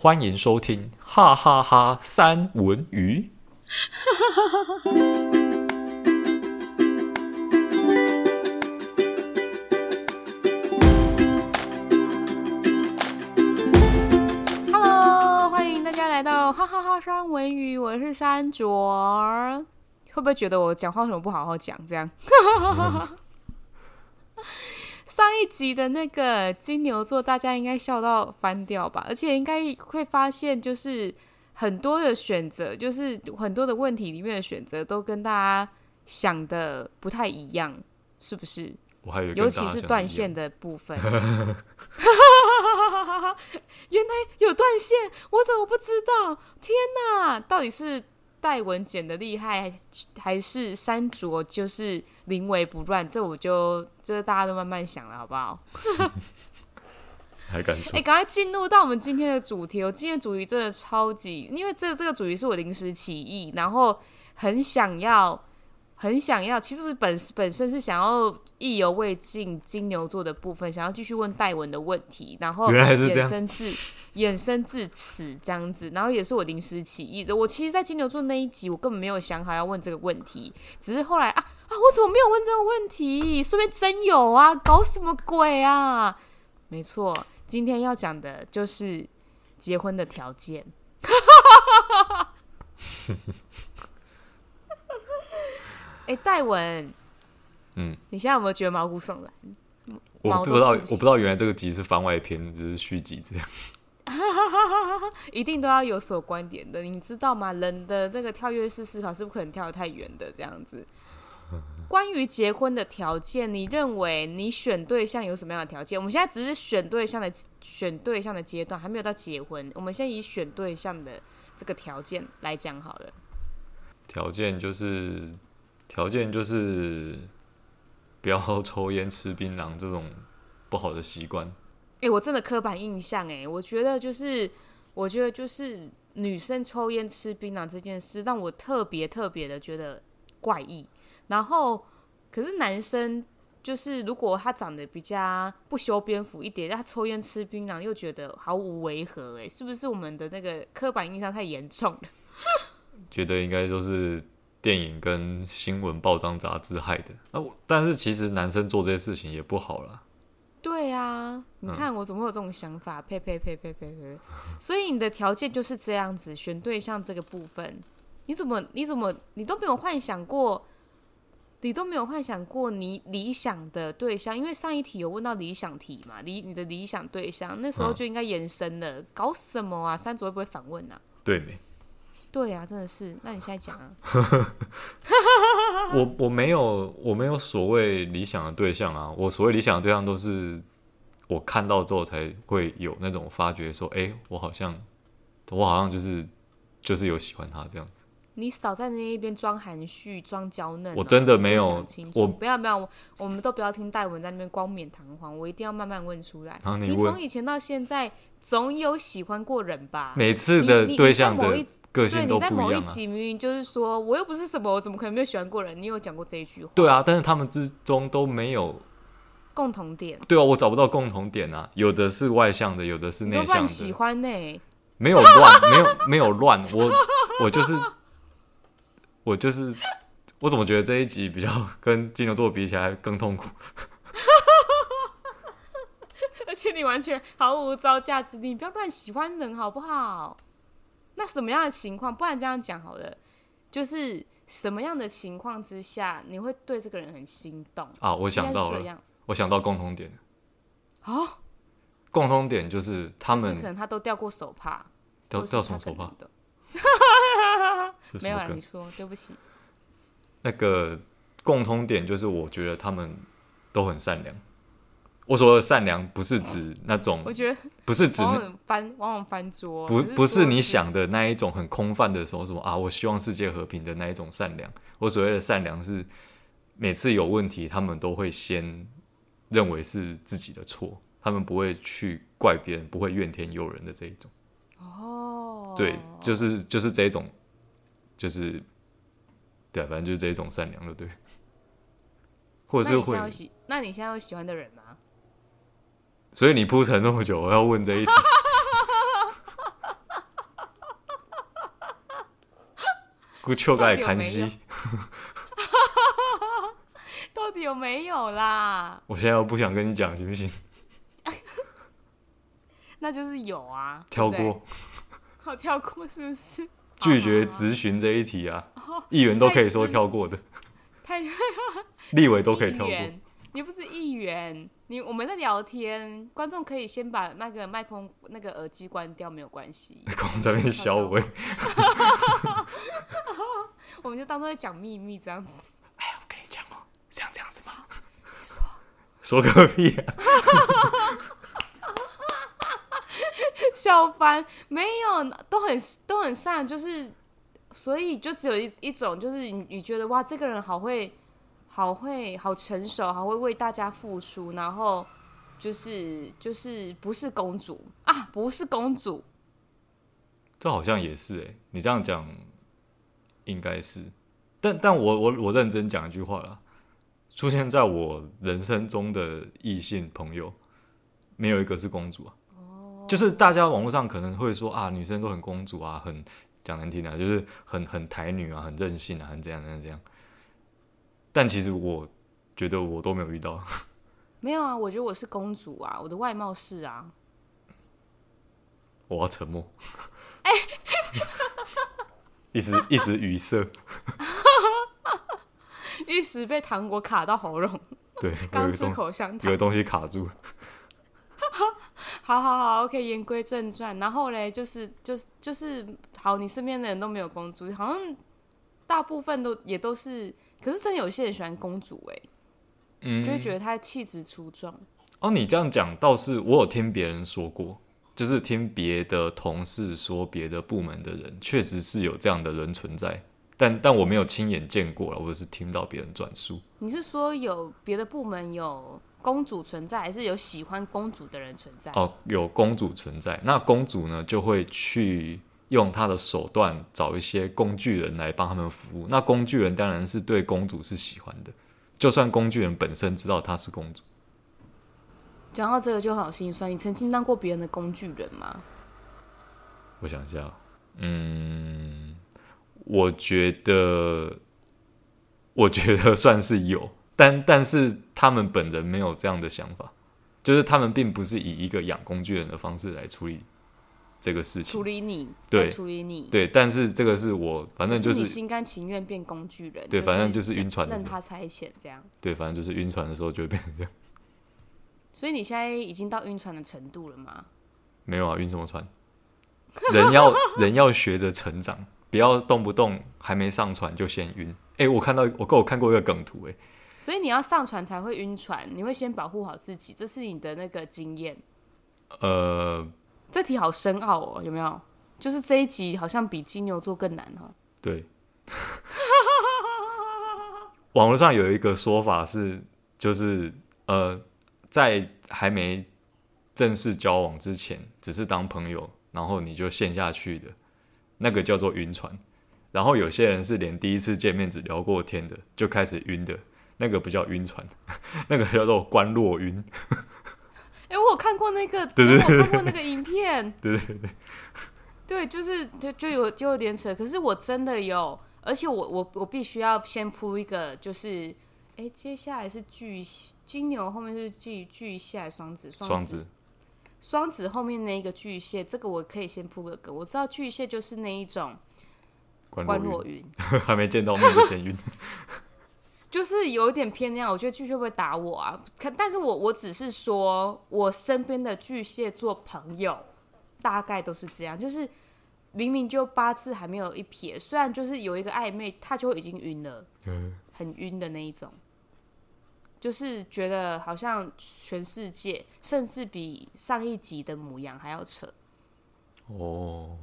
欢迎收听哈哈哈三文鱼。Hello，欢迎大家来到哈哈哈三文鱼，我是三卓。会不会觉得我讲话什么不好好讲？这样。上一集的那个金牛座，大家应该笑到翻掉吧？而且应该会发现，就是很多的选择，就是很多的问题里面的选择，都跟大家想的不太一样，是不是？我还尤其是断线的部分。原来有断线，我怎么不知道？天哪，到底是？戴文剪的厉害，还是山卓就是临危不乱？这我就这大家都慢慢想了，好不好？还敢说？哎、欸，赶快进入到我们今天的主题。我今天的主题真的超级，因为这这个主题是我临时起意，然后很想要。很想要，其实本本身是想要意犹未尽金牛座的部分，想要继续问戴文的问题，然后衍生至衍生至此这样子，然后也是我临时起意的。我其实，在金牛座那一集，我根本没有想好要问这个问题，只是后来啊啊，我怎么没有问这个问题？说不定真有啊，搞什么鬼啊？没错，今天要讲的就是结婚的条件。哎，戴文，嗯，你现在有没有觉得毛骨悚然？我不知道，我不知道原来这个集是番外篇，就是续集这样。一定都要有所观点的，你知道吗？人的这个跳跃式思考是不可能跳得太远的，这样子。关于结婚的条件，你认为你选对象有什么样的条件？我们现在只是选对象的选对象的阶段，还没有到结婚。我们先以选对象的这个条件来讲好了。条件就是。条件就是不要抽烟、吃槟榔这种不好的习惯。哎、欸，我真的刻板印象哎、欸，我觉得就是，我觉得就是女生抽烟、吃槟榔这件事让我特别特别的觉得怪异。然后，可是男生就是如果他长得比较不修边幅一点，他抽烟、吃槟榔又觉得毫无违和哎、欸，是不是我们的那个刻板印象太严重了？觉得应该都是。电影跟新闻报章杂志害的，那啊，但是其实男生做这些事情也不好啦。对啊，你看我怎么会有这种想法？呸呸呸呸呸呸！所以你的条件就是这样子，选对象这个部分，你怎么你怎么你都没有幻想过，你都没有幻想过你理想的对象？因为上一题有问到理想题嘛，理你的理想对象，那时候就应该延伸了。搞什么啊？三组会不会反问啊？对没？对、啊，真的是。那你现在讲啊？我我没有我没有所谓理想的对象啊，我所谓理想的对象都是我看到之后才会有那种发觉，说，哎，我好像我好像就是就是有喜欢他这样子。你少在那一边装含蓄、装娇嫩。我真的没有，我不要不要，我，我们都不要听戴文在那边光冕堂皇。我一定要慢慢问出来。啊、你，你从以前到现在，总有喜欢过人吧？每次的对象的个性都不一样、啊、对，你在某一集明明就是说我又不是什么，我怎么可能没有喜欢过人？你有讲过这一句话？对啊，但是他们之中都没有共同点。对啊，我找不到共同点啊。有的是外向的，有的是内向的。喜欢呢、欸？没有乱，没有没有乱。我我就是。我就是，我怎么觉得这一集比较 跟金牛座比起来更痛苦？而且你完全毫无招架之力，你不要乱喜欢人好不好？那什么样的情况？不然这样讲好了，就是什么样的情况之下你会对这个人很心动啊？我想到了，我想到共同点啊，共同点就是他们、就是、可能他都掉过手帕，掉掉什么手帕？没有了，你说对不起。那个共通点就是，我觉得他们都很善良。我说的善良不是指那种，我觉得不是指翻往往翻桌，不不是你想的那一种很空泛的说什么啊，我希望世界和平的那一种善良。我所谓的善良是每次有问题，他们都会先认为是自己的错，他们不会去怪别人，不会怨天尤人的这一种。哦，对，就是就是这一种。就是，对啊，反正就是这一种善良的对，或者是会。那你现在有喜欢的人吗？所以你铺陈这么久，我要问这一题。哈哈哈哈哈哈！哈哈哈哈哈哈！到底有没有啦？我现在不想跟你讲，行不行？那就是有啊。跳过。好，跳过是不是？拒绝质询这一题啊，议员都可以说跳过的，太 立委都可以跳过。你不是议员，你我们在聊天，观众可以先把那个麦克风、那个耳机关掉，没有关系。光 在那边消微，我们就当做在讲秘密这样子。哎呀，我跟你讲哦，像这样子吗？说说个屁啊！小凡没有，都很都很善，就是所以就只有一一种，就是你你觉得哇，这个人好会，好会，好成熟，好会为大家付出，然后就是就是不是公主。啊，不是公主，这好像也是哎，你这样讲应该是，但但我我我认真讲一句话啦，出现在我人生中的异性朋友，没有一个是公主啊。就是大家网络上可能会说啊，女生都很公主啊，很讲难听的，就是很很台女啊，很任性啊，很这样这样这样。但其实我觉得我都没有遇到。没有啊，我觉得我是公主啊，我的外貌是啊。我要沉默。哎、欸，一时一时语塞，一时被糖果卡到喉咙。对，刚吃口香糖，有个东西卡住了。好好好，OK，言归正传。然后嘞，就是就是就是，好，你身边的人都没有公主，好像大部分都也都是。可是真的有些人喜欢公主，哎，嗯，就会觉得她气质出众。哦，你这样讲倒是我有听别人说过，就是听别的同事说，别的部门的人确实是有这样的人存在，但但我没有亲眼见过了，我是听到别人转述。你是说有别的部门有？公主存在，还是有喜欢公主的人存在？哦，有公主存在。那公主呢，就会去用她的手段找一些工具人来帮他们服务。那工具人当然是对公主是喜欢的，就算工具人本身知道她是公主。讲到这个就好心酸。你曾经当过别人的工具人吗？我想一下，嗯，我觉得，我觉得算是有。但但是他们本人没有这样的想法，就是他们并不是以一个养工具人的方式来处理这个事情。处理你，对，处理你，对。但是这个是我，反正就是，心甘情愿变工具人。对，反正就是晕船，任他差遣这样。对，反正就是晕船的时候就会变成这样。所以你现在已经到晕船的程度了吗？没有啊，晕什么船？人要人要学着成长，不要动不动还没上船就先晕。哎、欸，我看到我跟我看过一个梗图、欸，哎。所以你要上船才会晕船，你会先保护好自己，这是你的那个经验。呃，这题好深奥哦，有没有？就是这一集好像比金牛座更难哈。对。网络上有一个说法是，就是呃，在还没正式交往之前，只是当朋友，然后你就陷下去的，那个叫做晕船。然后有些人是连第一次见面只聊过天的，就开始晕的。那个不叫晕船，那个叫做观落晕。哎、欸，我有看过那个，对对对，我看过那个影片。对对对，对，就是就就有就有点扯。可是我真的有，而且我我我必须要先铺一个，就是哎、欸，接下来是巨金牛，后面是巨巨蟹、双子、双子、双子后面那一个巨蟹，这个我可以先铺个梗。我知道巨蟹就是那一种关若云，还没见到面就先晕。就是有一点偏那样，我觉得巨蟹会打我啊？可，但是我我只是说，我身边的巨蟹座朋友大概都是这样，就是明明就八字还没有一撇，虽然就是有一个暧昧，他就已经晕了，嗯，很晕的那一种，就是觉得好像全世界，甚至比上一集的母羊还要扯，哦。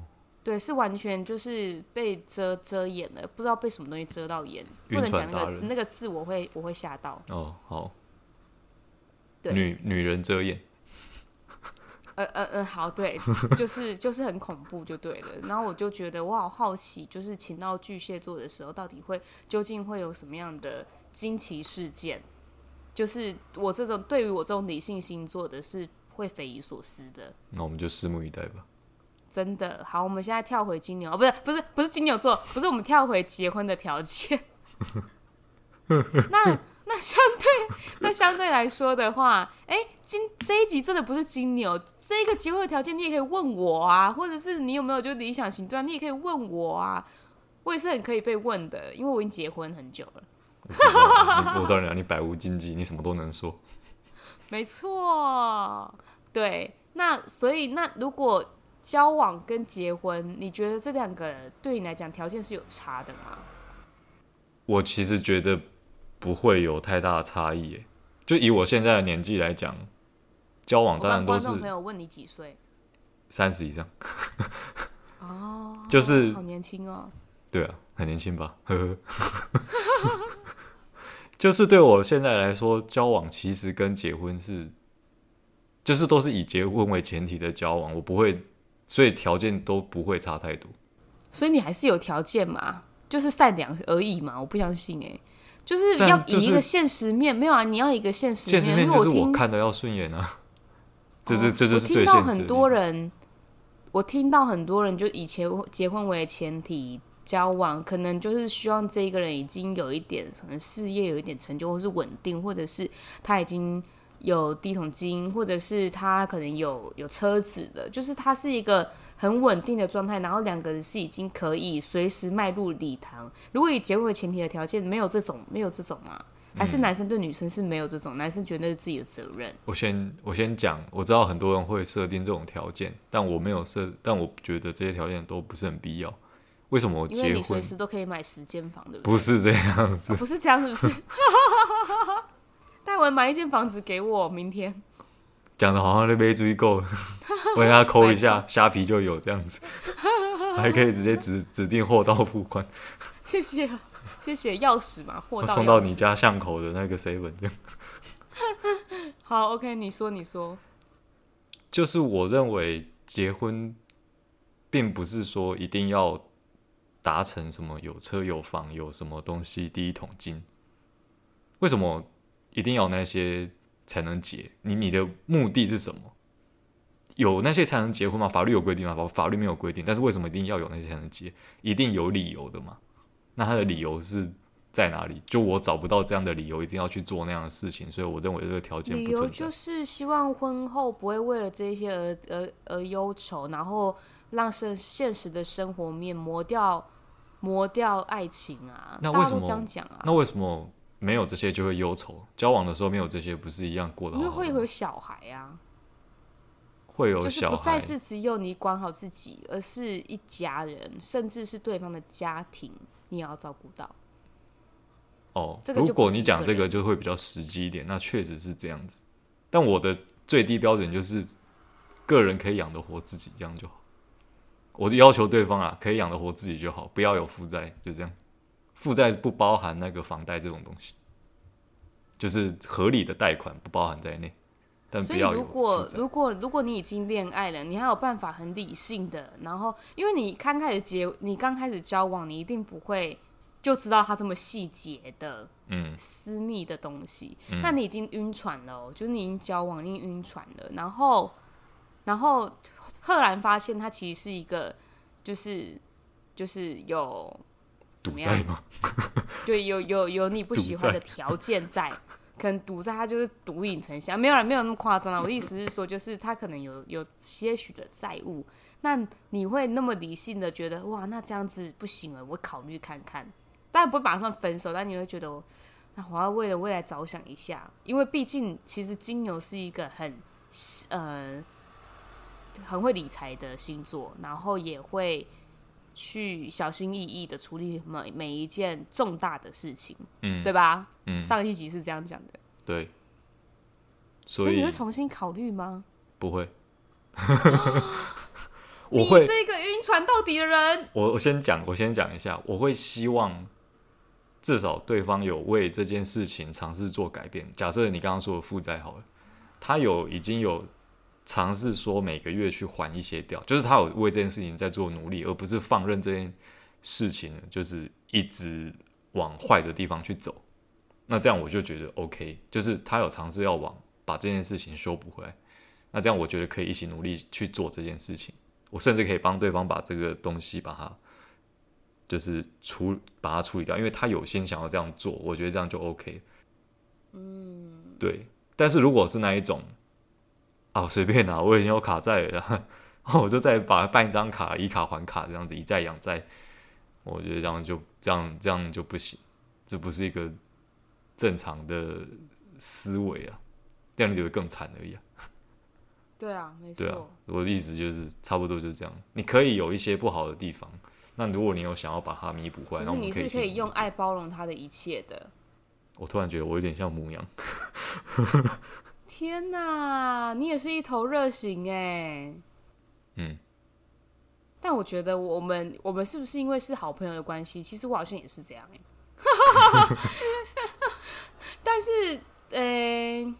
对，是完全就是被遮遮掩了，不知道被什么东西遮到眼，不能讲那个字，那个字我会我会吓到。哦，好。对，女女人遮眼。呃呃呃，好，对，就是就是很恐怖，就对了。然后我就觉得我好好奇，就是请到巨蟹座的时候，到底会究竟会有什么样的惊奇事件？就是我这种对于我这种理性星座的是会匪夷所思的。那我们就拭目以待吧。真的好，我们现在跳回金牛，哦，不是不是不是金牛座，不是我们跳回结婚的条件。那那相对那相对来说的话，哎，今这一集真的不是金牛，这个结婚的条件你也可以问我啊，或者是你有没有就理想型对象，你也可以问我啊，我也是很可以被问的，因为我已经结婚很久了。我告诉你，你百无禁忌，你什么都能说。没错，对。那所以，那如果交往跟结婚，你觉得这两个对你来讲条件是有差的吗？我其实觉得不会有太大的差异耶。就以我现在的年纪来讲，交往当然都是。观众朋友问你几岁？三十以上。哦，就是好年轻哦。对啊，很年轻吧？呵呵。就是对我现在来说，交往其实跟结婚是。就是都是以结婚为前提的交往，我不会，所以条件都不会差太多。所以你还是有条件嘛？就是善良而已嘛？我不相信哎、欸，就是要以一个现实面，就是、没有啊？你要一个现实面，现实面就是我看的要顺眼啊。这是这就是最现实。我听到很多人，我听到很多人就以前结婚为前提交往，可能就是希望这一个人已经有一点可能事业有一点成就，或是稳定，或者是他已经。有第一桶金，或者是他可能有有车子的，就是他是一个很稳定的状态，然后两个人是已经可以随时迈入礼堂。如果以结婚为前提的条件，没有这种，没有这种吗？还是男生对女生是没有这种？嗯、男生觉得那是自己的责任。我先我先讲，我知道很多人会设定这种条件，但我没有设，但我觉得这些条件都不是很必要。为什么我结婚？因为你随时都可以买十间房，对不对？不是这样子，哦、不是这样，是不是？戴文买一间房子给我，明天讲的好像那杯足够，我给他抠一下，虾皮就有这样子，还可以直接指指定货到付款。谢谢，谢谢钥匙嘛，货到送到你家巷口的那个 seven 这样。好，OK，你说，你说，就是我认为结婚并不是说一定要达成什么有车有房有什么东西第一桶金，为什么？一定要有那些才能结？你你的目的是什么？有那些才能结婚吗？法律有规定吗？法法律没有规定，但是为什么一定要有那些才能结？一定有理由的嘛？那他的理由是在哪里？就我找不到这样的理由，一定要去做那样的事情，所以我认为这个条件不。理由就是希望婚后不会为了这些而而而忧愁，然后让现现实的生活面磨掉磨掉爱情啊。那为什么这样讲啊？那为什么？没有这些就会忧愁，交往的时候没有这些不是一样过的好好？因为会有小孩啊，会有小孩，就是不再是只有你管好自己，而是一家人，甚至是对方的家庭，你也要照顾到。哦，这个如果你讲这个就会比较实际一点，那确实是这样子。但我的最低标准就是个人可以养得活自己，这样就好。我就要求对方啊，可以养得活自己就好，不要有负债，就这样。负债不包含那个房贷这种东西，就是合理的贷款不包含在内。但。所以如果如果如果你已经恋爱了，你还有办法很理性的，然后因为你刚开始结，你刚开始交往，你一定不会就知道他这么细节的，嗯，私密的东西。嗯、那你已经晕船了，就是你已经交往，已经晕船了，然后然后赫然发现他其实是一个，就是就是有。怎么样？对，有有有你不喜欢的条件在，可能赌债他就是赌瘾成性，没有人没有那么夸张啊。我的意思是说，就是他可能有有些许的债务，那你会那么理性的觉得哇，那这样子不行了，我考虑看看，当然不会马上分手，但你会觉得那我要为了未来着想一下，因为毕竟其实金牛是一个很呃很会理财的星座，然后也会。去小心翼翼的处理每每一件重大的事情，嗯，对吧？嗯，上一集是这样讲的，对。所以，所以你会重新考虑吗？不会。我会这个晕船到底的人。我我先讲，我先讲一下，我会希望至少对方有为这件事情尝试做改变。假设你刚刚说的负债好了，他有已经有。尝试说每个月去还一些掉，就是他有为这件事情在做努力，而不是放任这件事情，就是一直往坏的地方去走。那这样我就觉得 OK，就是他有尝试要往把这件事情修补回来。那这样我觉得可以一起努力去做这件事情。我甚至可以帮对方把这个东西把它就是处把它处理掉，因为他有心想要这样做，我觉得这样就 OK。嗯，对。但是如果是那一种，啊，随便拿，我已经有卡债了，然 后我就再把它办一张卡，以卡还卡，这样子以债养债，我觉得这样就这样这样就不行，这不是一个正常的思维啊，这样你就会更惨而已啊。对啊，没错。啊，我的意思就是差不多就是这样。你可以有一些不好的地方，那如果你有想要把它弥补回来，那。你是可以用爱包容他的一切的。我突然觉得我有点像母羊。天哪，你也是一头热型哎。嗯。但我觉得我们我们是不是因为是好朋友的关系？其实我好像也是这样哎。但是，呃、欸。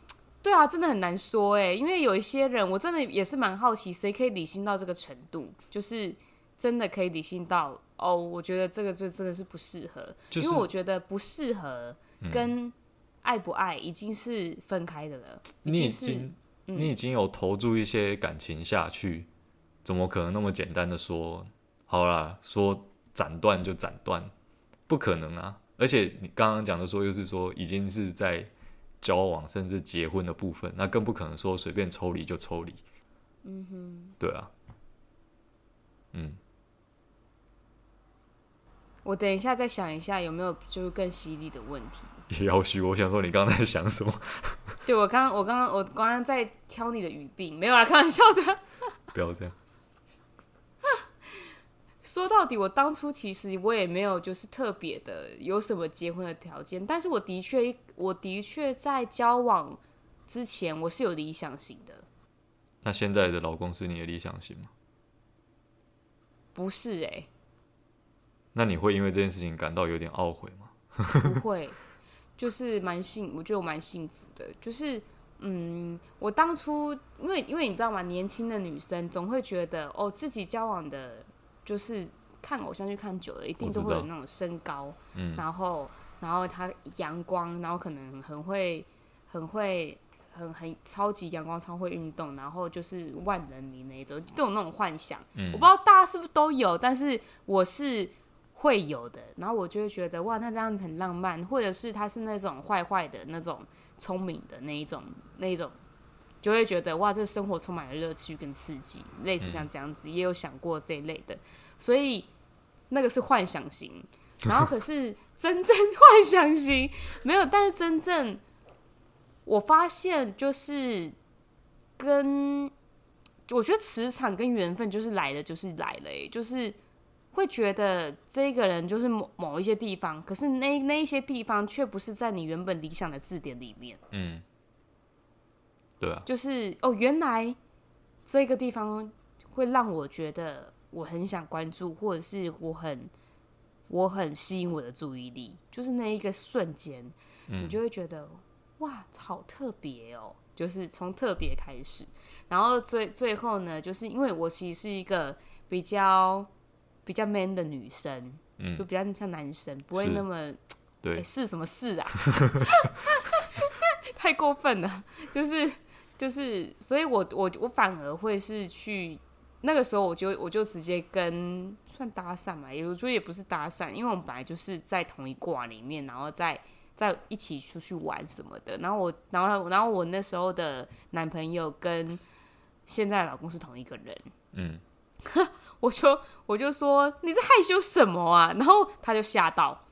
对啊，真的很难说哎，因为有一些人，我真的也是蛮好奇，谁可以理性到这个程度，就是真的可以理性到哦，我觉得这个就真的是不适合，就是、因为我觉得不适合跟爱不爱已经是分开的了。你已经，嗯、你已经有投注一些感情下去，怎么可能那么简单的说好啦，说斩断就斩断，不可能啊！而且你刚刚讲的说，又是说已经是在。交往甚至结婚的部分，那更不可能说随便抽离就抽离。嗯哼，对啊，嗯，我等一下再想一下有没有就是更犀利的问题。也要许，我想说你刚刚在想什么？对，我刚刚我刚刚我刚刚在挑你的语病，没有啦，开玩笑的。不要这样。说到底，我当初其实我也没有就是特别的有什么结婚的条件，但是我的确，我的确在交往之前我是有理想型的。那现在的老公是你的理想型吗？不是哎、欸。那你会因为这件事情感到有点懊悔吗？不会，就是蛮幸，我觉得我蛮幸福的。就是嗯，我当初因为因为你知道吗？年轻的女生总会觉得哦，自己交往的。就是看偶像剧看久了，一定都会有那种身高，嗯、然后然后他阳光，然后可能很会很会很很超级阳光，超会运动，然后就是万人迷那一种，都有那种幻想。嗯、我不知道大家是不是都有，但是我是会有的。然后我就会觉得哇，那这样子很浪漫，或者是他是那种坏坏的那种聪明的那一种那一种。就会觉得哇，这生活充满了乐趣跟刺激，类似像这样子，嗯、也有想过这一类的，所以那个是幻想型。然后可是真正 幻想型没有，但是真正我发现就是跟我觉得磁场跟缘分就是来了就是来了，欸，就是会觉得这个人就是某某一些地方，可是那那一些地方却不是在你原本理想的字典里面。嗯。对啊，就是哦，原来这个地方会让我觉得我很想关注，或者是我很我很吸引我的注意力，就是那一个瞬间，你、嗯、就会觉得哇，好特别哦！就是从特别开始，然后最最后呢，就是因为我其实是一个比较比较 man 的女生，嗯，就比较像男生，不会那么对是、欸、什么事啊？太过分了，就是。就是，所以我我我反而会是去那个时候，我就我就直接跟算搭讪嘛，也我觉得也不是搭讪，因为我们本来就是在同一挂里面，然后在在一起出去玩什么的。然后我，然后然后我那时候的男朋友跟现在的老公是同一个人，嗯，我就我就说你在害羞什么啊？然后他就吓到，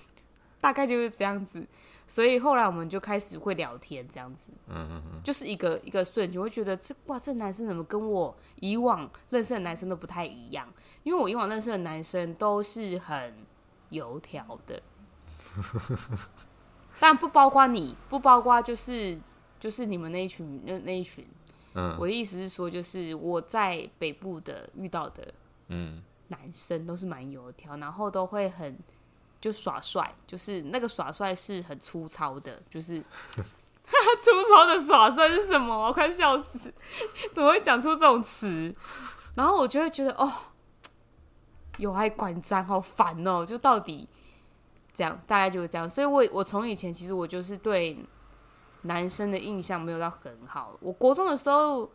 大概就是这样子。所以后来我们就开始会聊天，这样子，嗯嗯嗯，就是一个一个瞬间，会觉得这哇，这男生怎么跟我以往认识的男生都不太一样？因为我以往认识的男生都是很油条的，但不包括你，不包括就是就是你们那一群那那一群，嗯，我的意思是说，就是我在北部的遇到的，嗯，男生都是蛮油条，然后都会很。就耍帅，就是那个耍帅是很粗糙的，就是 粗糙的耍帅是什么？我快笑死！怎么会讲出这种词？然后我就会觉得哦，有爱观瞻，好烦哦！就到底这样，大概就是这样。所以，我我从以前其实我就是对男生的印象没有到很好。我国中的时候，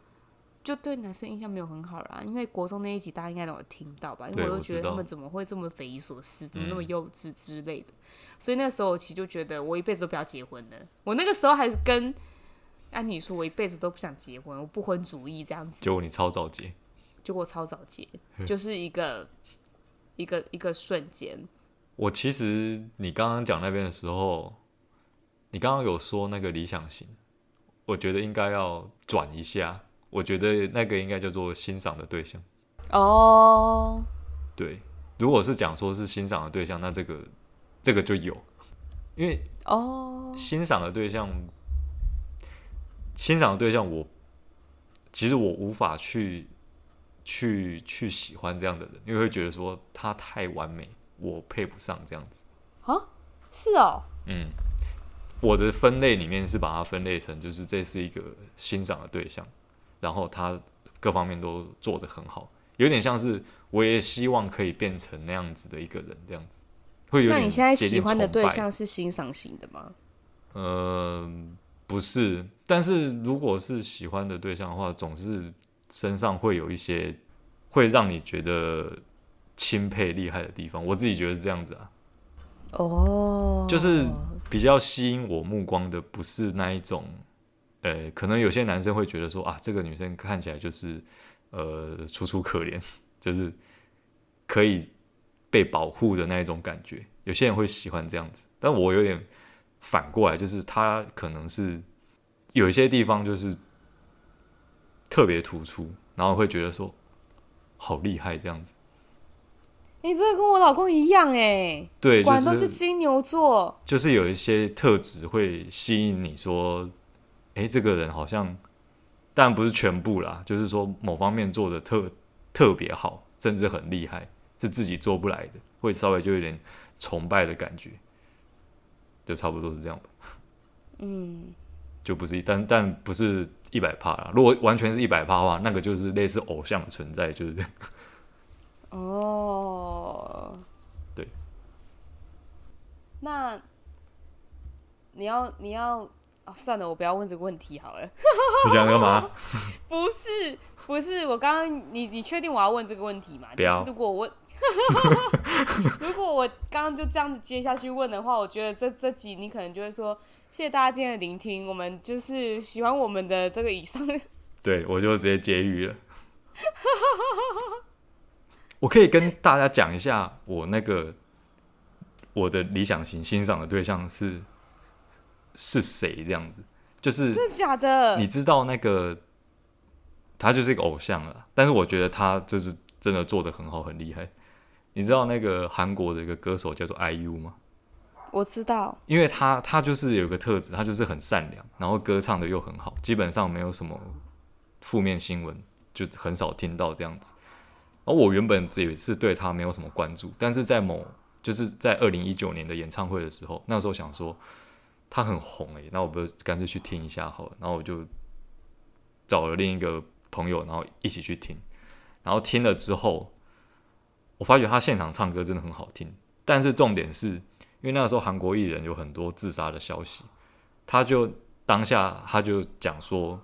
就对男生印象没有很好啦。因为国中那一集大家应该都有听到吧？因为我都觉得他们怎么会这么匪夷所思，怎么那么幼稚之类的。嗯、所以那个时候我其实就觉得我一辈子都不要结婚了。我那个时候还是跟按理说，我一辈子都不想结婚，我不婚主义这样子。结果你超早结，结果超早结，就是一个一个一个瞬间。我其实你刚刚讲那边的时候，你刚刚有说那个理想型，我觉得应该要转一下。我觉得那个应该叫做欣赏的对象。哦，对，如果是讲说是欣赏的对象，那这个这个就有，因为哦，欣赏的对象，欣赏的对象我，我其实我无法去去去喜欢这样的人，因为会觉得说他太完美。我配不上这样子啊？是哦，嗯，我的分类里面是把它分类成，就是这是一个欣赏的对象，然后他各方面都做得很好，有点像是我也希望可以变成那样子的一个人，这样子会有点。那你现在喜欢的对象是欣赏型的吗？呃，不是，但是如果是喜欢的对象的话，总是身上会有一些会让你觉得。钦佩厉害的地方，我自己觉得是这样子啊。哦，oh. 就是比较吸引我目光的，不是那一种，呃，可能有些男生会觉得说啊，这个女生看起来就是呃楚楚可怜，就是可以被保护的那一种感觉。有些人会喜欢这样子，但我有点反过来，就是他可能是有一些地方就是特别突出，然后会觉得说好厉害这样子。你这个跟我老公一样哎，对，果然都是金牛座，就是有一些特质会吸引你说，哎，这个人好像，但不是全部啦，就是说某方面做的特特别好，甚至很厉害，是自己做不来的，会稍微就有点崇拜的感觉，就差不多是这样吧。嗯，就不是，但但不是一百趴啦。如果完全是一百趴的话，那个就是类似偶像的存在，就是这样。哦，对。那你要你要哦，算了，我不要问这个问题好了。你想干嘛？不是不是，我刚刚你你确定我要问这个问题吗？不要。就是如果我 如果我刚刚就这样子接下去问的话，我觉得这这集你可能就会说，谢谢大家今天的聆听，我们就是喜欢我们的这个以上。对，我就直接结语了。我可以跟大家讲一下，我那个我的理想型欣赏的对象是是谁？这样子，就是真的假的？你知道那个他就是一个偶像了，但是我觉得他就是真的做的很好，很厉害。你知道那个韩国的一个歌手叫做 IU 吗？我知道，因为他他就是有个特质，他就是很善良，然后歌唱的又很好，基本上没有什么负面新闻，就很少听到这样子。而我原本也是对他没有什么关注，但是在某就是在二零一九年的演唱会的时候，那时候想说他很红诶、那我不干脆去听一下好了，然后我就找了另一个朋友，然后一起去听，然后听了之后，我发觉他现场唱歌真的很好听，但是重点是因为那个时候韩国艺人有很多自杀的消息，他就当下他就讲说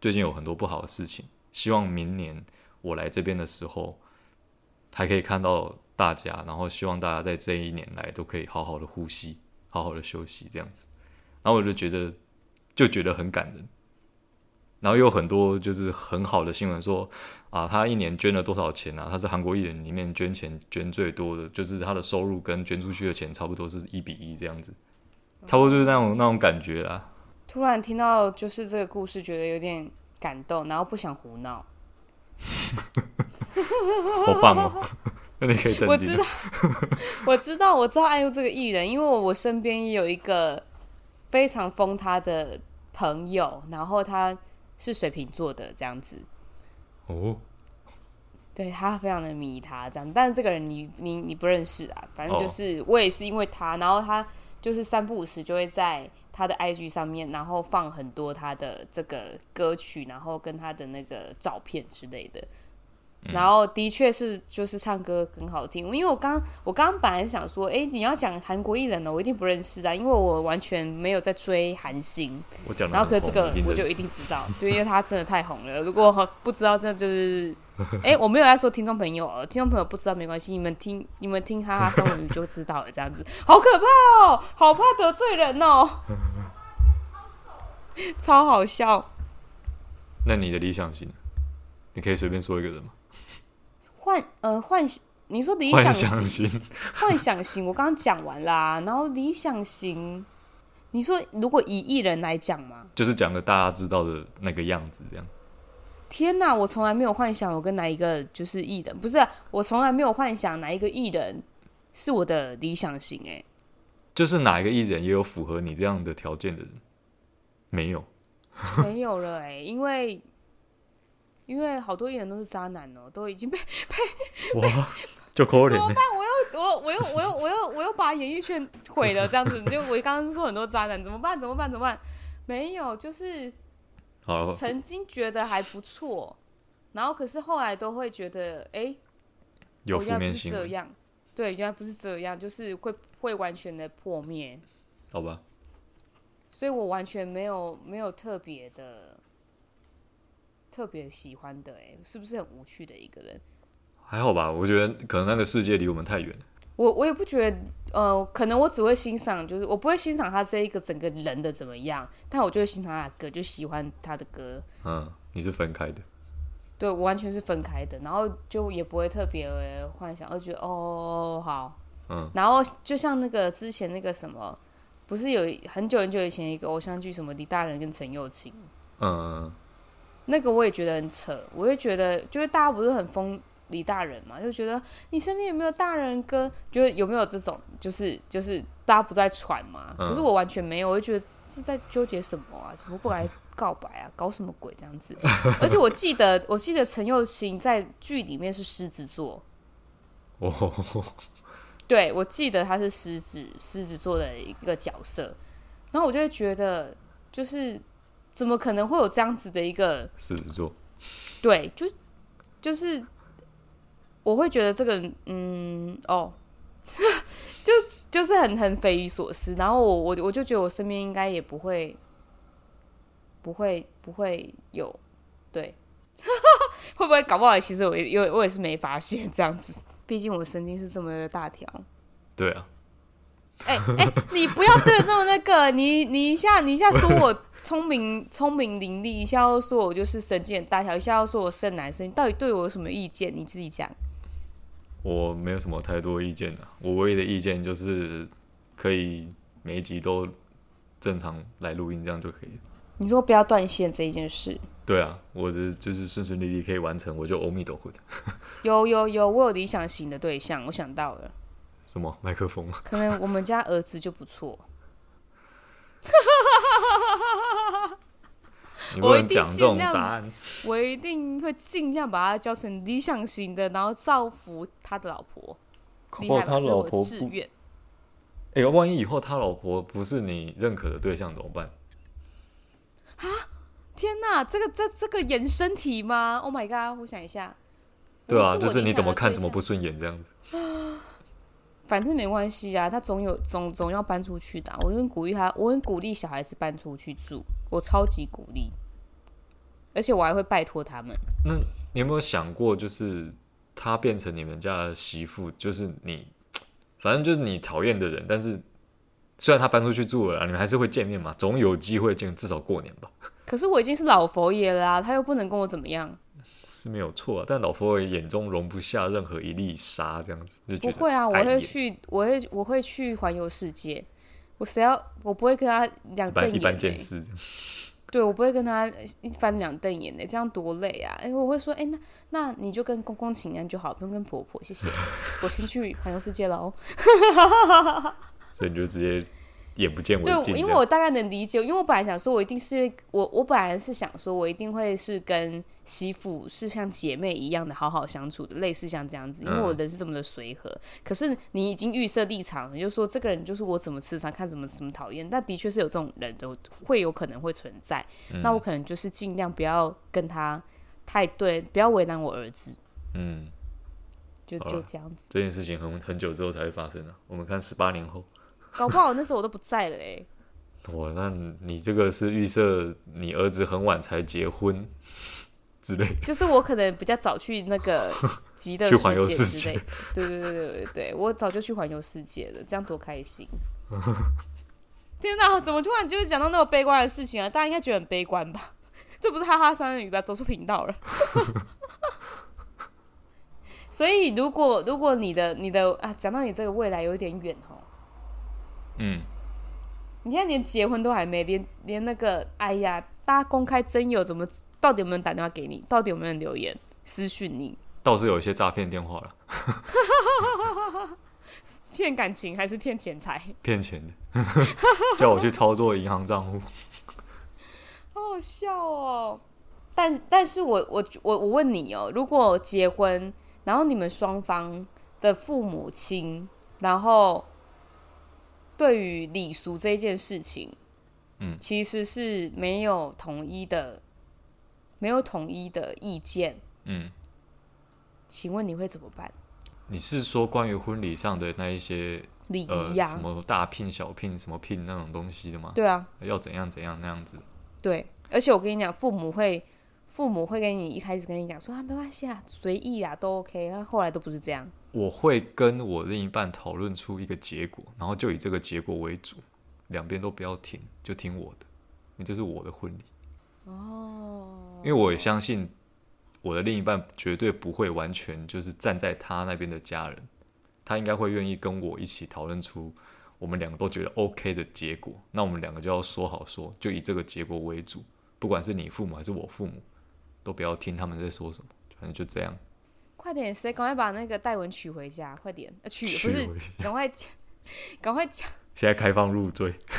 最近有很多不好的事情，希望明年。我来这边的时候，还可以看到大家，然后希望大家在这一年来都可以好好的呼吸，好好的休息，这样子。然后我就觉得，就觉得很感人。然后有很多就是很好的新闻说，啊，他一年捐了多少钱啊？他是韩国艺人里面捐钱捐最多的，就是他的收入跟捐出去的钱差不多是一比一这样子，差不多就是那种那种感觉啦。突然听到就是这个故事，觉得有点感动，然后不想胡闹。好棒哦！那你可以再 我知道，我知道，我知道 IU 这个艺人，因为我我身边也有一个非常疯他的朋友，然后他是水瓶座的这样子。哦，对，他非常的迷他这样，但是这个人你你你不认识啊，反正就是我也是因为他，然后他就是三不五时就会在。他的 IG 上面，然后放很多他的这个歌曲，然后跟他的那个照片之类的。然后的确是就是唱歌很好听，因为我刚我刚刚本来想说，哎，你要讲韩国艺人呢，我一定不认识啊，因为我完全没有在追韩星。我讲，然后可是这个我就一定知道，对因为他真的太红了。如果不知道，这就是，哎，我没有在说听众朋友，听众朋友不知道没关系，你们听你们听哈哈双语就知道了，这样子好可怕哦，好怕得罪人哦，超好笑。那你的理想型，你可以随便说一个人吗？幻呃幻想，你说理想型，幻想型，我刚刚讲完啦。然后理想型，你说如果以艺人来讲嘛，就是讲个大家知道的那个样子，这样。天哪，我从来没有幻想我跟哪一个就是艺人，不是、啊、我从来没有幻想哪一个艺人是我的理想型、欸，哎，就是哪一个艺人也有符合你这样的条件的人，没有，没有了、欸，哎，因为。因为好多艺人都是渣男哦，都已经被被哇，就可怜。怎么办？我又我我又我又我又我又把演艺圈毁了，这样子。就我刚刚说很多渣男，怎么办？怎么办？怎么办？没有，就是曾经觉得还不错，然后可是后来都会觉得，哎，有负面性。这样，对，原来不是这样，就是会会完全的破灭。好吧。所以我完全没有没有特别的。特别喜欢的哎，是不是很无趣的一个人？还好吧，我觉得可能那个世界离我们太远。我我也不觉得，呃，可能我只会欣赏，就是我不会欣赏他这一个整个人的怎么样，但我就会欣赏他的歌，就喜欢他的歌。嗯，你是分开的？对，我完全是分开的，然后就也不会特别幻想，而觉得哦好，嗯，然后就像那个之前那个什么，不是有很久很久以前一个偶像剧，什么李大仁跟陈又青，嗯。那个我也觉得很扯，我也觉得，就是大家不是很疯李大人嘛，就觉得你身边有没有大人跟，就是有没有这种，就是就是大家不在传嘛，可是我完全没有，我就觉得是在纠结什么啊，怎么不来告白啊，搞什么鬼？这样子？而且我记得，我记得陈又青在剧里面是狮子座，哦，对，我记得他是狮子狮子座的一个角色，然后我就会觉得就是。怎么可能会有这样子的一个狮子座？对，就就是我会觉得这个，嗯，哦，就就是很很匪夷所思。然后我我我就觉得我身边应该也不会，不会不会有，对，会不会搞不好？其实我也我也是没发现这样子，毕竟我神经是这么的大条。对啊。哎哎、你不要对这么那个，你你一下你一下说我聪明 聪明伶俐，一下又说我就是神经很大条，一下又说我是男生，你到底对我有什么意见？你自己讲。我没有什么太多意见的，我唯一的意见就是可以每一集都正常来录音，这样就可以。你说不要断线这一件事。对啊，我的就是顺顺利利可以完成，我就阿弥陀佛 的。有有有，我有理想型的对象，我想到了。什么麦克风？可能我们家儿子就不错。我一定讲这种答案，我一定会尽量把他教成理想型的，然后造福他的老婆。厉害，他老婆志愿。哎，万一以后他老婆不是你认可的对象怎么办？啊！天哪，这个这这个衍生题吗？Oh my god！我想一下。对啊，就是你怎么看怎么不顺眼这样子。反正没关系啊，他总有总总要搬出去的啊。我很鼓励他，我很鼓励小孩子搬出去住，我超级鼓励，而且我还会拜托他们。那你有没有想过，就是他变成你们家的媳妇，就是你，反正就是你讨厌的人，但是虽然他搬出去住了，你们还是会见面嘛，总有机会见，至少过年吧。可是我已经是老佛爷了啊，他又不能跟我怎么样。是没有错，啊但老佛爷眼中容不下任何一粒沙，这样子就不会啊！我会去，我会我会去环游世界。我谁要我不会跟他两瞪眼，一般见识。对，我不会跟他一翻两瞪眼的，这样多累啊！哎，我会说，哎，那那你就跟公公请安就好，不用跟婆婆，谢谢。我先去环游世界了哦。所以你就直接。眼不见为净。对，因为我大概能理解，因为我本来想说，我一定是我，我本来是想说，我一定会是跟媳妇是像姐妹一样的好好相处的，类似像这样子，因为我人是这么的随和。嗯、可是你已经预设立场，你就说这个人就是我怎么磁场看怎么怎么讨厌，但的确是有这种人都会有可能会存在。嗯、那我可能就是尽量不要跟他太对，不要为难我儿子。嗯，就就这样子。这件事情很很久之后才会发生啊。我们看十八年后，搞不好那时候我都不在了哎。哇，那你这个是预设你儿子很晚才结婚 之类的？就是我可能比较早去那个 极乐世界之类。对对对对对对，我早就去环游世界了，这样多开心！天哪，怎么突然就是讲到那么悲观的事情啊？大家应该觉得很悲观吧？这不是哈哈三人语吧？走出频道了。所以，如果如果你的你的啊，讲到你这个未来有点远哦。嗯。你看，连结婚都还没，连连那个，哎呀，大家公开征友，怎么到底有没有人打电话给你？到底有没有人留言私讯你？倒是有一些诈骗电话了，骗感情还是骗钱财？骗钱的，叫我去操作银行账户，好好笑哦。但但是我我我我问你哦，如果结婚，然后你们双方的父母亲，然后。对于礼俗这件事情，嗯，其实是没有统一的，没有统一的意见，嗯，请问你会怎么办？你是说关于婚礼上的那一些礼仪呀，什么大聘小聘什么聘那种东西的吗？对啊，要怎样怎样那样子？对，而且我跟你讲，父母会，父母会跟你一开始跟你讲说啊，没关系啊，随意啊，都 OK，那，后来都不是这样。我会跟我另一半讨论出一个结果，然后就以这个结果为主，两边都不要听，就听我的，因为这是我的婚礼。哦，因为我也相信我的另一半绝对不会完全就是站在他那边的家人，他应该会愿意跟我一起讨论出我们两个都觉得 OK 的结果。那我们两个就要说好说，就以这个结果为主，不管是你父母还是我父母，都不要听他们在说什么，反正就这样。快点，谁赶快把那个戴文娶回家？快点，呃、娶不是，赶快讲，赶快讲。现在开放入赘，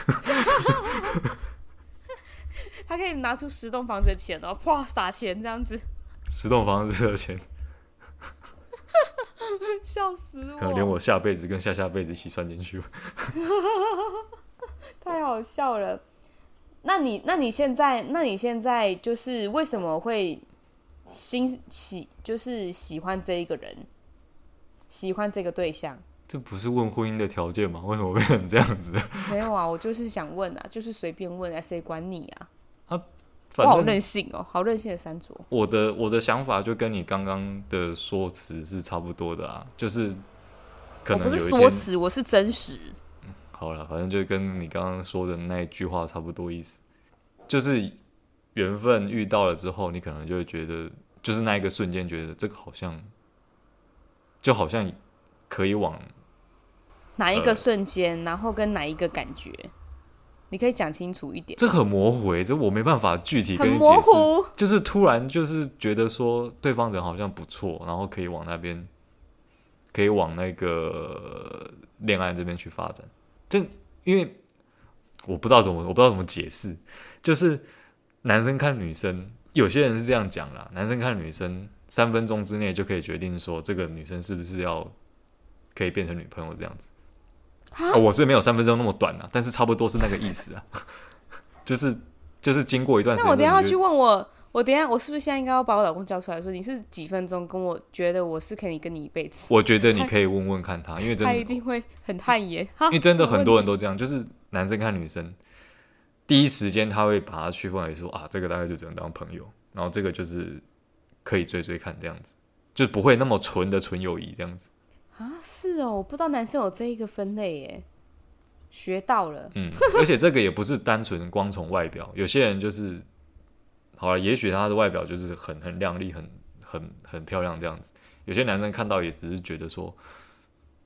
他可以拿出十栋房子的钱哦，哇，撒钱这样子。十栋房子的钱，笑死我！可能连我下辈子跟下下辈子一起算进去。太好笑了。那你，那你现在，那你现在就是为什么会？心喜就是喜欢这一个人，喜欢这个对象。这不是问婚姻的条件吗？为什么变成这样子？没有啊，我就是想问啊，就是随便问啊，谁管你啊？啊，我好任性哦，好任性的三卓。我的我的想法就跟你刚刚的说辞是差不多的啊，就是可能不是说辞，我是真实。嗯，好了，反正就跟你刚刚说的那一句话差不多意思，就是。缘分遇到了之后，你可能就会觉得，就是那一个瞬间，觉得这个好像，就好像可以往哪一个瞬间，呃、然后跟哪一个感觉，你可以讲清楚一点。这很模糊诶，这我没办法具体跟你解释。模糊，就是突然就是觉得说对方人好像不错，然后可以往那边，可以往那个恋爱这边去发展。就因为我不知道怎么，我不知道怎么解释，就是。男生看女生，有些人是这样讲啦。男生看女生，三分钟之内就可以决定说这个女生是不是要可以变成女朋友这样子。哦，我是没有三分钟那么短啊，但是差不多是那个意思啊。就是就是经过一段时间，那我等下要去问我，我等一下我是不是现在应该要把我老公叫出来说，你是几分钟跟我觉得我是可以跟你一辈子？我觉得你可以问问看他，因为真的他一定会很汗颜。因为真的很多人都这样，就是男生看女生。第一时间他会把它区分为说啊，这个大概就只能当朋友，然后这个就是可以追追看这样子，就不会那么纯的纯友谊这样子啊。是哦，我不知道男生有这一个分类耶，学到了。嗯，而且这个也不是单纯光从外表，有些人就是好了，也许他的外表就是很很靓丽、很很很漂亮这样子。有些男生看到也只是觉得说，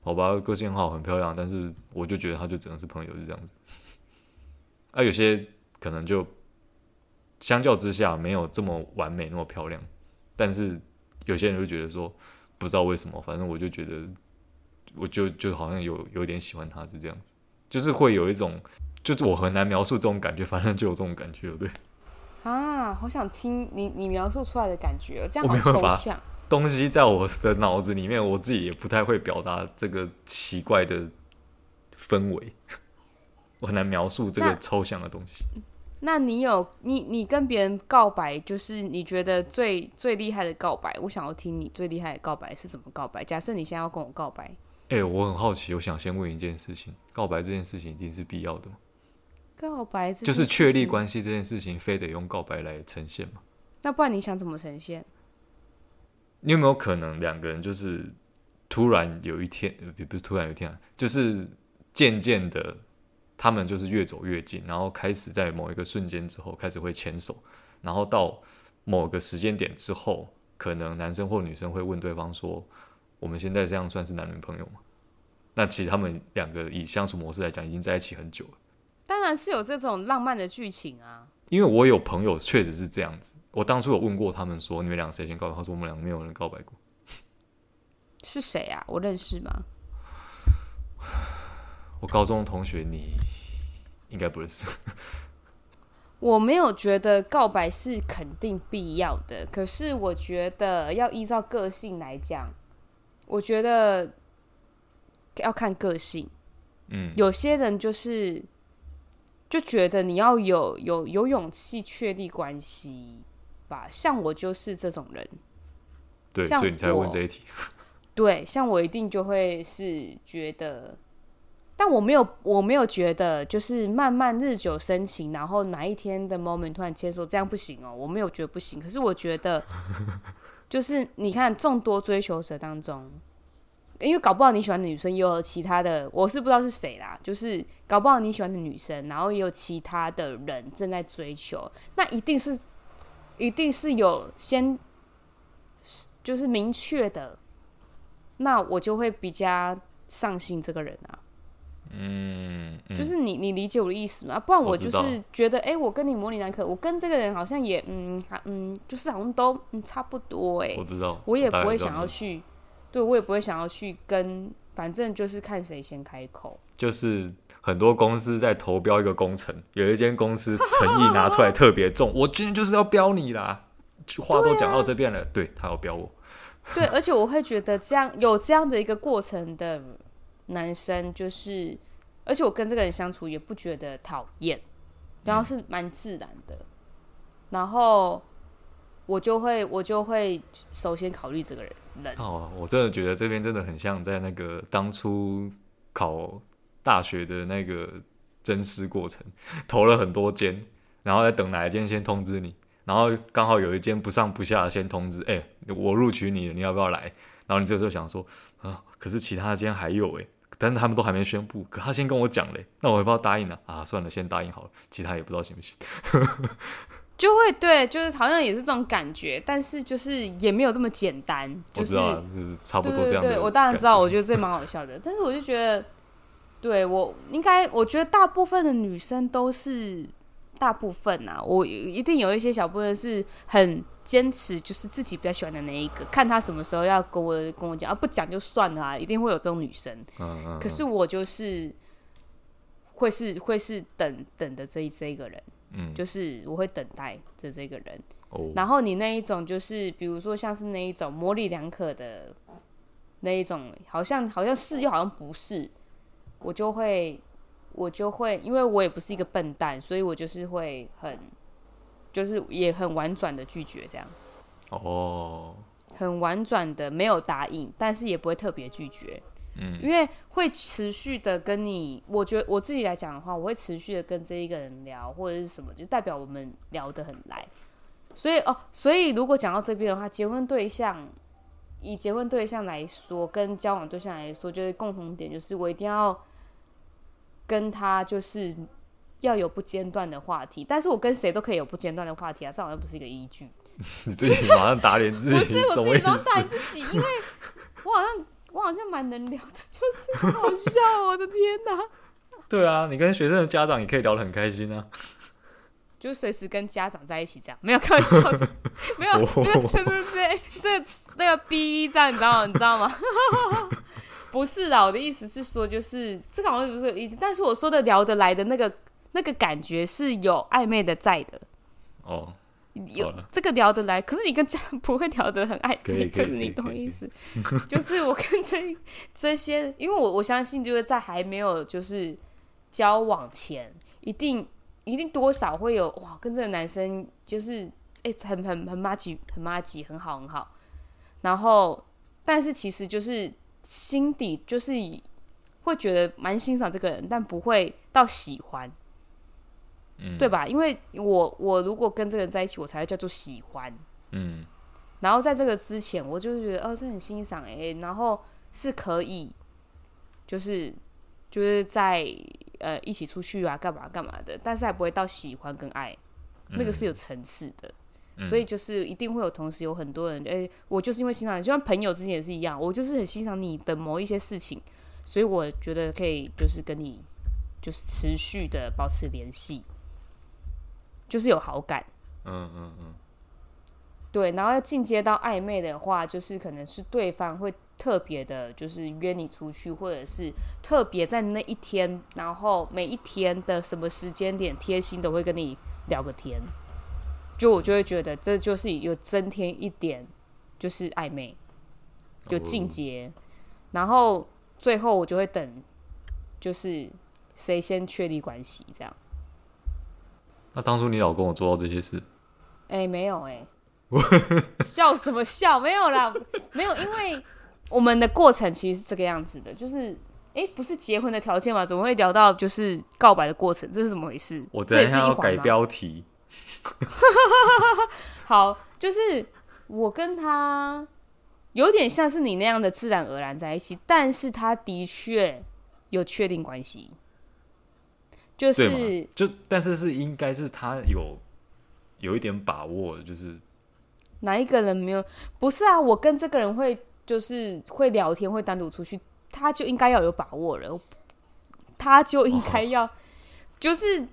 好吧，个性好，很漂亮，但是我就觉得他就只能是朋友，就这样子。啊，有些可能就相较之下没有这么完美，那么漂亮，但是有些人就觉得说，不知道为什么，反正我就觉得，我就就好像有有点喜欢他，就这样子，就是会有一种，就是我很难描述这种感觉，反正就有这种感觉，对。啊，好想听你你描述出来的感觉，这样好抽象。东西在我的脑子里面，我自己也不太会表达这个奇怪的氛围。我很难描述这个抽象的东西。那你有你你跟别人告白，就是你觉得最最厉害的告白？我想要听你最厉害的告白是怎么告白？假设你现在要跟我告白，哎、欸，我很好奇，我想先问一件事情：告白这件事情一定是必要的吗？告白就是确立关系这件事情，非得用告白来呈现吗？那不然你想怎么呈现？你有没有可能两个人就是突然有一天，也不是突然有一天啊，就是渐渐的。他们就是越走越近，然后开始在某一个瞬间之后开始会牵手，然后到某个时间点之后，可能男生或女生会问对方说：“我们现在这样算是男女朋友吗？”那其实他们两个以相处模式来讲，已经在一起很久了。当然是有这种浪漫的剧情啊。因为我有朋友确实是这样子，我当初有问过他们说：“你们俩谁先告白？”他说：“我们俩没有人告白过。”是谁啊？我认识吗？我高中的同学，你应该不认识。我没有觉得告白是肯定必要的，可是我觉得要依照个性来讲，我觉得要看个性。嗯，有些人就是就觉得你要有有有勇气确立关系吧，像我就是这种人。对，所以你才问这一题。对，像我一定就会是觉得。但我没有，我没有觉得就是慢慢日久生情，然后哪一天的 moment 突然牵手，这样不行哦。我没有觉得不行，可是我觉得，就是你看众多追求者当中，因为搞不好你喜欢的女生也有其他的，我是不知道是谁啦。就是搞不好你喜欢的女生，然后也有其他的人正在追求，那一定是，一定是有先，就是明确的，那我就会比较上心这个人啊。嗯，嗯，就是你，你理解我的意思吗？不然我就是觉得，哎、欸，我跟你模棱两可，我跟这个人好像也，嗯，嗯，就是好像都、嗯、差不多、欸，哎，我知道，我也不会想要去，我对我也不会想要去跟，反正就是看谁先开口。就是很多公司在投标一个工程，有一间公司诚意拿出来特别重，我今天就是要标你啦，话都讲到这边了，对，他要标我，对，而且我会觉得这样有这样的一个过程的。男生就是，而且我跟这个人相处也不觉得讨厌，然后是蛮自然的，嗯、然后我就会我就会首先考虑这个人。哦，我真的觉得这边真的很像在那个当初考大学的那个真试过程，投了很多间，然后在等哪一间先通知你，然后刚好有一间不上不下先通知，哎、我录取你了，你要不要来？然后你这时候想说啊，可是其他间还有哎。但是他们都还没宣布，可他先跟我讲嘞，那我也不知道答应了啊，啊，算了，先答应好了，其他也不知道行不行。就会对，就是好像也是这种感觉，但是就是也没有这么简单，就是，就是差不多这样。对，对，对，我当然知道，我觉得这蛮好笑的，但是我就觉得，对我应该，我觉得大部分的女生都是。大部分啊，我一定有一些小部分是很坚持，就是自己比较喜欢的那一个，看他什么时候要跟我跟我讲啊，不讲就算了啊，一定会有这种女生。嗯嗯嗯。可是我就是会是会是等等的这一这一个人，嗯，就是我会等待着这个人。哦。然后你那一种就是，比如说像是那一种模棱两可的那一种，好像好像是又好像不是，我就会。我就会，因为我也不是一个笨蛋，所以我就是会很，就是也很婉转的拒绝这样。哦，很婉转的没有答应，但是也不会特别拒绝。嗯，因为会持续的跟你，我觉得我自己来讲的话，我会持续的跟这一个人聊或者是什么，就代表我们聊得很来。所以哦，所以如果讲到这边的话，结婚对象，以结婚对象来说，跟交往对象来说，就是共同点就是我一定要。跟他就是要有不间断的话题，但是我跟谁都可以有不间断的话题啊，这好像不是一个依据。你自己马上打脸自己，不是我自己马上打脸自己，因为我好像我好像蛮能聊的，就是很好笑，我的天哪！对啊，你跟学生的家长也可以聊得很开心啊，就随时跟家长在一起这样，没有开玩笑的，没有，对对对对，这那个 B 站你知道吗？你知道吗？不是啦，我的意思是说，就是这个好像不是有意思，但是我说的聊得来的那个那个感觉是有暧昧的在的。哦，有这个聊得来，可是你跟家人不会聊得很暧昧，就是你懂意思？就是我跟这这些，因为我我相信就是在还没有就是交往前，一定一定多少会有哇，跟这个男生就是哎、欸，很很很麻吉，很麻吉，很好很好。然后，但是其实就是心底就是会觉得蛮欣赏这个人，但不会到喜欢，嗯，对吧？因为我我如果跟这个人在一起，我才会叫做喜欢，嗯。然后在这个之前，我就是觉得哦，这很欣赏哎、欸，然后是可以，就是就是在呃一起出去啊，干嘛干嘛的，但是还不会到喜欢跟爱，那个是有层次的，嗯、所以就是一定会有同时有很多人哎、欸，我就是因为欣赏你，就像朋友之间也是一样，我就是很欣赏你的某一些事情，所以我觉得可以就是跟你就是持续的保持联系，就是有好感，嗯嗯嗯。对，然后要进阶到暧昧的话，就是可能是对方会特别的，就是约你出去，或者是特别在那一天，然后每一天的什么时间点贴心的会跟你聊个天，就我就会觉得这就是有增添一点，就是暧昧，有进阶，然后最后我就会等，就是谁先确立关系这样。那当初你老公有做到这些事？哎，没有哎。笑什么笑？没有啦，没有，因为我们的过程其实是这个样子的，就是哎、欸，不是结婚的条件嘛？怎么会聊到就是告白的过程？这是怎么回事？我等一下要改标题。好，就是我跟他有点像是你那样的自然而然在一起，但是他的确有确定关系，就是就但是是应该是他有有一点把握，就是。哪一个人没有？不是啊，我跟这个人会就是会聊天，会单独出去，他就应该要有把握了，他就应该要，就是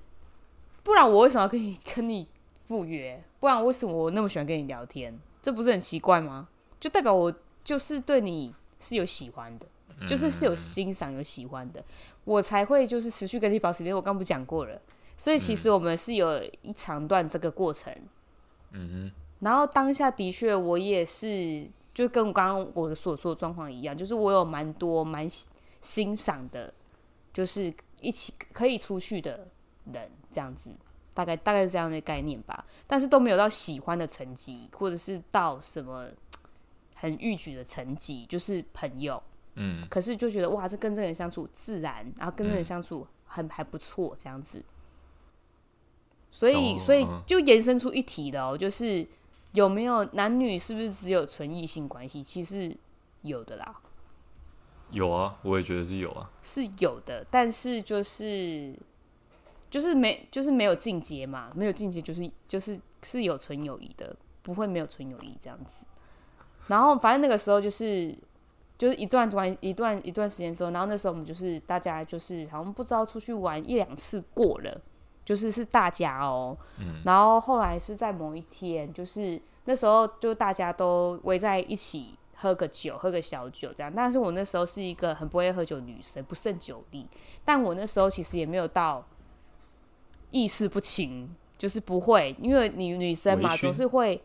不然我为什么要跟你跟你赴约？不然为什么我那么喜欢跟你聊天？这不是很奇怪吗？就代表我就是对你是有喜欢的，就是是有欣赏、有喜欢的，我才会就是持续跟你保持联络。我刚不讲过了，所以其实我们是有一长段这个过程，嗯哼。然后当下的确，我也是，就跟我刚刚我的所说的状况一样，就是我有蛮多蛮欣赏的，就是一起可以出去的人，这样子，大概大概是这样的概念吧。但是都没有到喜欢的层级，或者是到什么很逾矩的层级，就是朋友。嗯。可是就觉得哇，这跟这个人相处自然，然后跟这个人相处很还不错，这样子。所以，所以就延伸出一题了，就是。有没有男女是不是只有纯异性关系？其实有的啦。有啊，我也觉得是有啊。是有的，但是就是就是没就是没有进阶嘛，没有进阶就是就是是有纯友谊的，不会没有纯友谊这样子。然后反正那个时候就是就是一段玩一段一段时间之后，然后那时候我们就是大家就是好像不知道出去玩一两次过了。就是是大家哦、喔，嗯，然后后来是在某一天，就是那时候就大家都围在一起喝个酒，喝个小酒这样。但是我那时候是一个很不会喝酒的女生，不胜酒力。但我那时候其实也没有到意识不清，就是不会，因为你女生嘛，总是会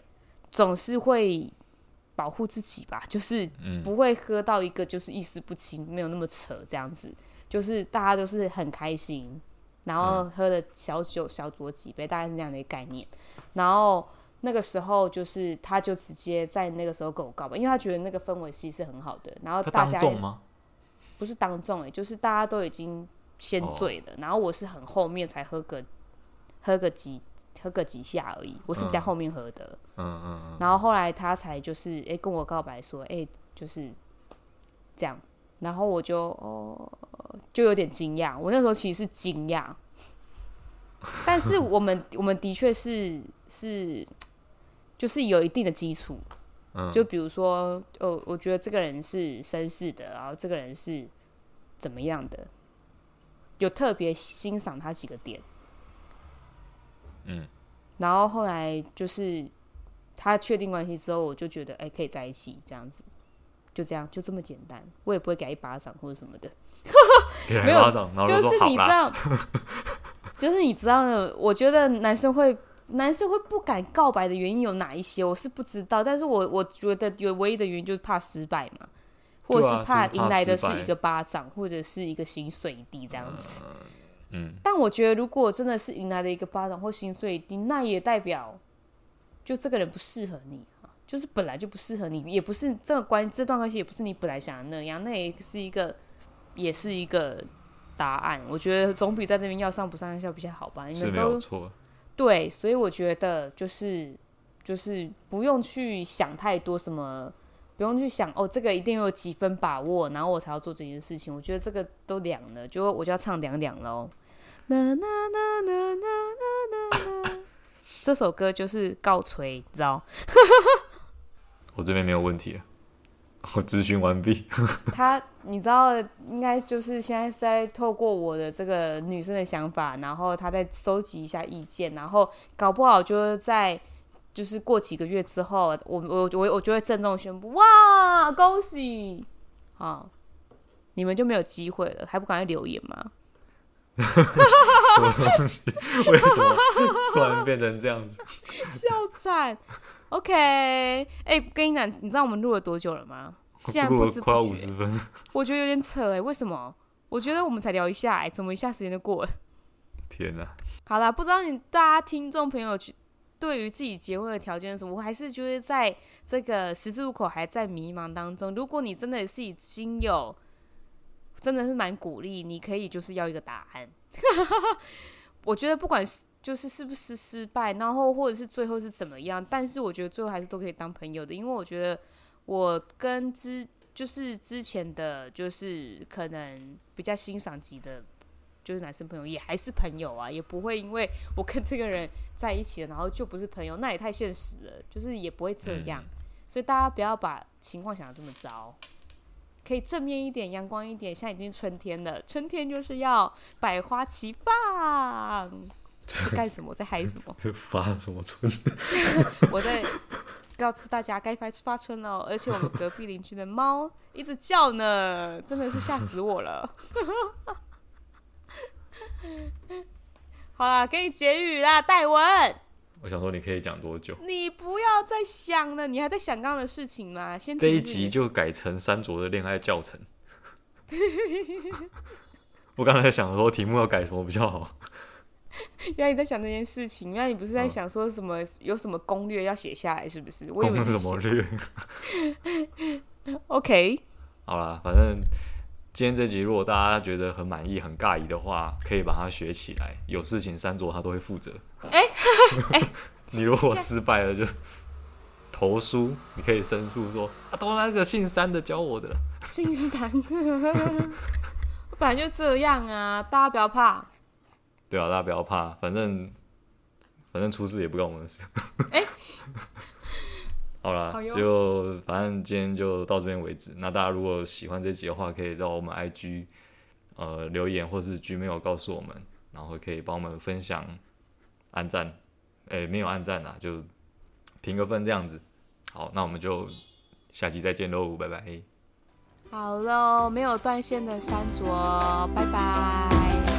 总是会保护自己吧，就是不会喝到一个就是意识不清，没有那么扯这样子，就是大家都是很开心。然后喝了小酒小酌几杯，大概是这样的一个概念。然后那个时候就是，他就直接在那个时候跟我告白，因为他觉得那个氛围其实是很好的。然后大家不是当众哎、欸，就是大家都已经先醉了，然后我是很后面才喝个喝个几喝个几下而已，我是比较后面喝的。嗯嗯嗯。然后后来他才就是哎跟我告白说哎就是这样。然后我就哦，就有点惊讶。我那时候其实是惊讶，但是我们我们的确是是，就是有一定的基础。嗯，就比如说，哦，我觉得这个人是绅士的，然后这个人是怎么样的，有特别欣赏他几个点。嗯，然后后来就是他确定关系之后，我就觉得哎，可以在一起这样子。就这样，就这么简单，我也不会给他一巴掌或者什么的。没有，就是你知道，就是你知道的。我觉得男生会，男生会不敢告白的原因有哪一些，我是不知道。但是我我觉得有唯一的原因就是怕失败嘛，或者是怕迎来的是一个巴掌，或者是一个薪水低这样子。嗯，但我觉得如果真的是迎来了一个巴掌或心碎一定，那也代表就这个人不适合你啊，就是本来就不适合你，也不是这个关这段关系也不是你本来想的那样，那也是一个也是一个答案。我觉得总比在这边要上不上校比较好吧，你们都错。对，所以我觉得就是就是不用去想太多什么。不用去想哦，这个一定有几分把握，然后我才要做这件事情。我觉得这个都凉了，就我就要唱凉凉喽。这首歌就是告吹，你知道？我这边没有问题了，我咨询完毕。他，你知道，应该就是现在是在透过我的这个女生的想法，然后他再收集一下意见，然后搞不好就是在。就是过几个月之后，我我我我就会郑重宣布，哇，恭喜！啊，你们就没有机会了，还不赶快留言吗？什么东西？为什么突然变成这样子？笑惨。OK，哎、欸，跟你讲，你知道我们录了多久了吗？现在不知不觉快五十分。我觉得有点扯哎，为什么？我觉得我们才聊一下，哎，怎么一下时间就过了？天哪！好啦，不知道你大家听众朋友去。对于自己结婚的条件是什么，我还是觉得在这个十字路口还在迷茫当中。如果你真的是已经有，真的是蛮鼓励，你可以就是要一个答案。我觉得不管是就是是不是失败，然后或者是最后是怎么样，但是我觉得最后还是都可以当朋友的，因为我觉得我跟之就是之前的就是可能比较欣赏级的。就是男生朋友也还是朋友啊，也不会因为我跟这个人在一起了，然后就不是朋友，那也太现实了。就是也不会这样，所以大家不要把情况想得这么糟，可以正面一点，阳光一点。现在已经春天了，春天就是要百花齐放。在干什么？在嗨什么？在发什么春？我在告诉大家该发发春了，而且我们隔壁邻居的猫一直叫呢，真的是吓死我了。好啦，给你结语啦，戴文。我想说，你可以讲多久？你不要再想了，你还在想刚刚的事情吗？先这一集就改成三卓的恋爱教程。我刚才在想说题目要改什么比较好。原来你在想这件事情，原来你不是在想说什么、嗯、有什么攻略要写下来，是不是？我以为什么略？OK。好了，反正。今天这集如果大家觉得很满意、很尬意的话，可以把它学起来。有事情三卓他都会负责。哎、欸欸、你如果失败了就投诉，你可以申诉说啊，都那个姓三的教我的。姓三的，我 本来就这样啊，大家不要怕。对啊，大家不要怕，反正反正出事也不关我们的事。哎、欸。好了，好就反正今天就到这边为止。那大家如果喜欢这集的话，可以到我们 IG 呃留言，或是 Gmail 告诉我们，然后可以帮我们分享、按赞。哎、欸，没有按赞啊，就评个分这样子。好，那我们就下期再见喽，拜拜。好喽，没有断线的山卓，拜拜。